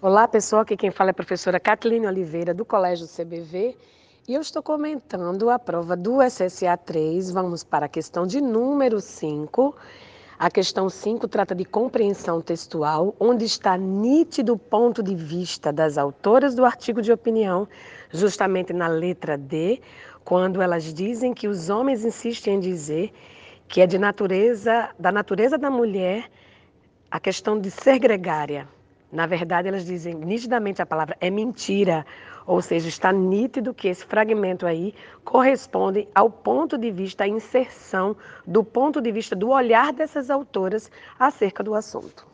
Olá, pessoal. Aqui quem fala é a professora Kathleen Oliveira, do Colégio CBV. E eu estou comentando a prova do SSA 3. Vamos para a questão de número 5. A questão 5 trata de compreensão textual, onde está nítido o ponto de vista das autoras do artigo de opinião, justamente na letra D, quando elas dizem que os homens insistem em dizer que é de natureza, da natureza da mulher a questão de ser gregária. Na verdade, elas dizem nitidamente a palavra é mentira, ou seja, está nítido que esse fragmento aí corresponde ao ponto de vista, a inserção do ponto de vista do olhar dessas autoras acerca do assunto.